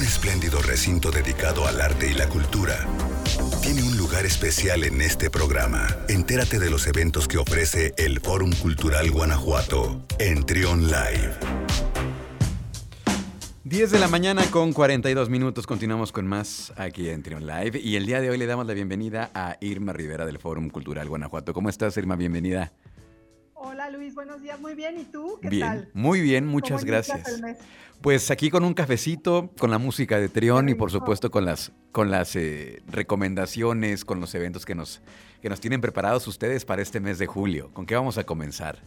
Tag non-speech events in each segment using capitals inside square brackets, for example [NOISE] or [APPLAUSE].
un espléndido recinto dedicado al arte y la cultura, tiene un lugar especial en este programa. Entérate de los eventos que ofrece el Fórum Cultural Guanajuato en Trion Live. 10 de la mañana con 42 minutos. Continuamos con más aquí en Trion Live. Y el día de hoy le damos la bienvenida a Irma Rivera del Fórum Cultural Guanajuato. ¿Cómo estás, Irma? Bienvenida. Hola Luis, buenos días. Muy bien. ¿Y tú? ¿Qué bien, tal? Muy bien, muchas gracias. Pues aquí con un cafecito, con la música de Trión y por supuesto con las, con las eh, recomendaciones, con los eventos que nos, que nos tienen preparados ustedes para este mes de julio. ¿Con qué vamos a comenzar?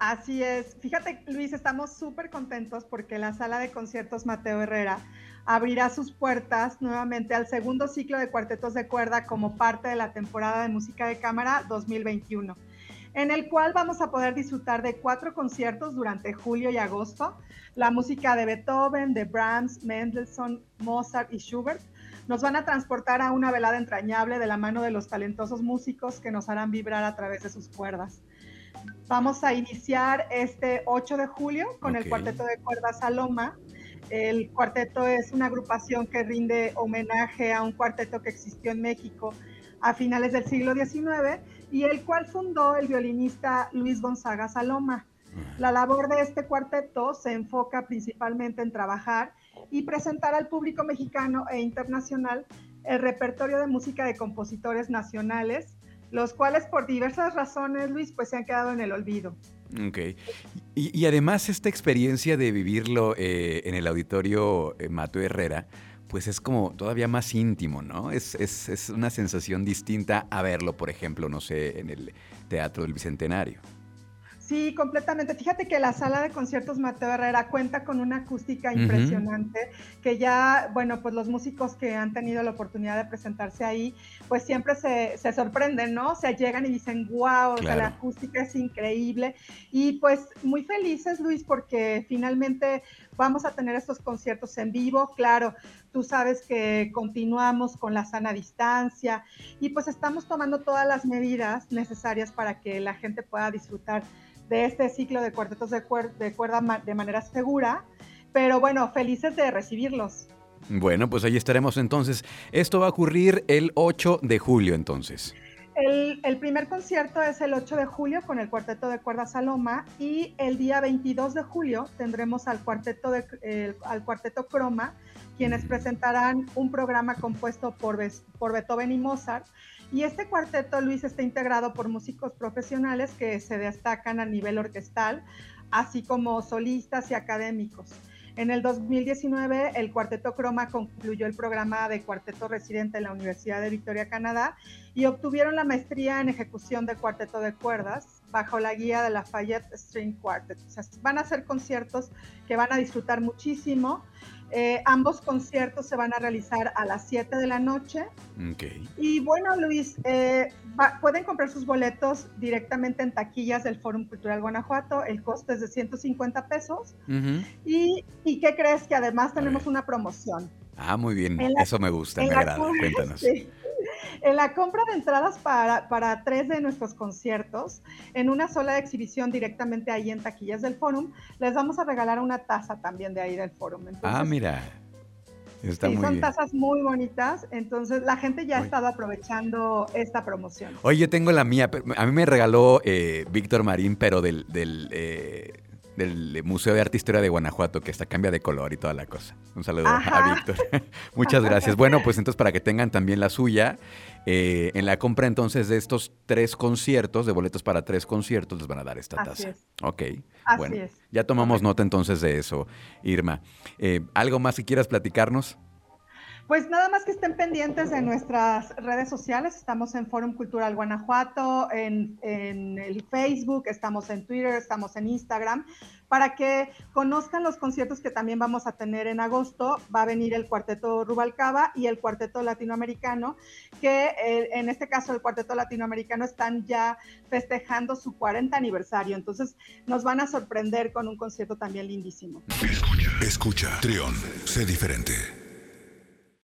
Así es. Fíjate, Luis, estamos súper contentos porque la sala de conciertos Mateo Herrera abrirá sus puertas nuevamente al segundo ciclo de cuartetos de cuerda como parte de la temporada de música de cámara 2021 en el cual vamos a poder disfrutar de cuatro conciertos durante julio y agosto. La música de Beethoven, de Brahms, Mendelssohn, Mozart y Schubert nos van a transportar a una velada entrañable de la mano de los talentosos músicos que nos harán vibrar a través de sus cuerdas. Vamos a iniciar este 8 de julio con el cuarteto de cuerdas Saloma. El cuarteto es una agrupación que rinde homenaje a un cuarteto que existió en México a finales del siglo XIX y el cual fundó el violinista Luis Gonzaga Saloma. La labor de este cuarteto se enfoca principalmente en trabajar y presentar al público mexicano e internacional el repertorio de música de compositores nacionales, los cuales por diversas razones, Luis, pues se han quedado en el olvido. Ok. Y, además esta experiencia de vivirlo eh, en el auditorio eh, Herrera, pues es como todavía más íntimo, ¿no? Es, es, es, una sensación distinta a verlo, por ejemplo, no sé, en el Teatro del Bicentenario. Sí, completamente. Fíjate que la sala de conciertos Mateo Herrera cuenta con una acústica impresionante, que ya, bueno, pues los músicos que han tenido la oportunidad de presentarse ahí, pues siempre se, se sorprenden, ¿no? O sea, llegan y dicen, wow, la acústica es increíble. Y pues muy felices, Luis, porque finalmente vamos a tener estos conciertos en vivo. Claro, tú sabes que continuamos con la sana distancia y pues estamos tomando todas las medidas necesarias para que la gente pueda disfrutar de este ciclo de cuartetos de, de cuerda de manera segura, pero bueno, felices de recibirlos. Bueno, pues ahí estaremos entonces. Esto va a ocurrir el 8 de julio entonces. El, primer concierto es el 8 de julio con el cuarteto de cuerda Saloma y el día 22 de julio tendremos al cuarteto, de, al cuarteto Croma, quienes presentarán un programa compuesto por, por Beethoven y Mozart y este cuarteto, Luis, está integrado por músicos profesionales que se destacan a nivel orquestal, así como solistas y académicos. En el 2019, el Cuarteto Croma concluyó el programa de cuarteto residente en la Universidad de Victoria, Canadá, y obtuvieron la maestría en ejecución de cuarteto de cuerdas bajo la guía de la Fayette String Quartet. O sea, van a ser conciertos que van a disfrutar muchísimo. Eh, ambos conciertos se van a realizar a las 7 de la noche. Okay. Y bueno, Luis, eh, pueden comprar sus boletos directamente en taquillas del Fórum Cultural Guanajuato. El costo es de 150 pesos. y, y, qué crees? Que además tenemos una promoción. Ah, muy bien. Eso me gusta, me agrada. Cuéntanos. En la compra de entradas para, para, tres de nuestros conciertos, en una sola exhibición directamente ahí en taquillas del Fórum, les vamos a regalar una taza también de ahí del Fórum. ah, mira. Está sí, son tazas muy bonitas, entonces la gente ya ha estado aprovechando esta promoción. Oye, yo tengo la mía, a mí me regaló eh, Víctor Marín, pero del, del eh, del Museo de Arte e Historia de Guanajuato, que está cambia de color y toda la cosa. Un saludo a Víctor. [LAUGHS] Muchas gracias. Bueno, pues [LAUGHS] entonces para que tengan también la suya, eh, en la compra entonces de estos tres conciertos, de boletos para tres conciertos, les van a dar esta Así taza. Es. Ok. Así bueno, es. ya tomamos nota entonces de eso, Irma. Eh, ¿Algo más que quieras platicarnos? Pues nada más que estén pendientes de nuestras redes sociales. Estamos en Fórum Cultural Guanajuato, en, el Facebook, estamos en Twitter, estamos en Instagram, para que conozcan los conciertos que también vamos a tener en agosto. Va a venir el Cuarteto Rubalcaba y el Cuarteto Latinoamericano, que eh, en este caso el Cuarteto Latinoamericano están ya festejando su 40 aniversario. Entonces nos van a sorprender con un concierto también lindísimo. Escucha, escucha, Trión, sé diferente.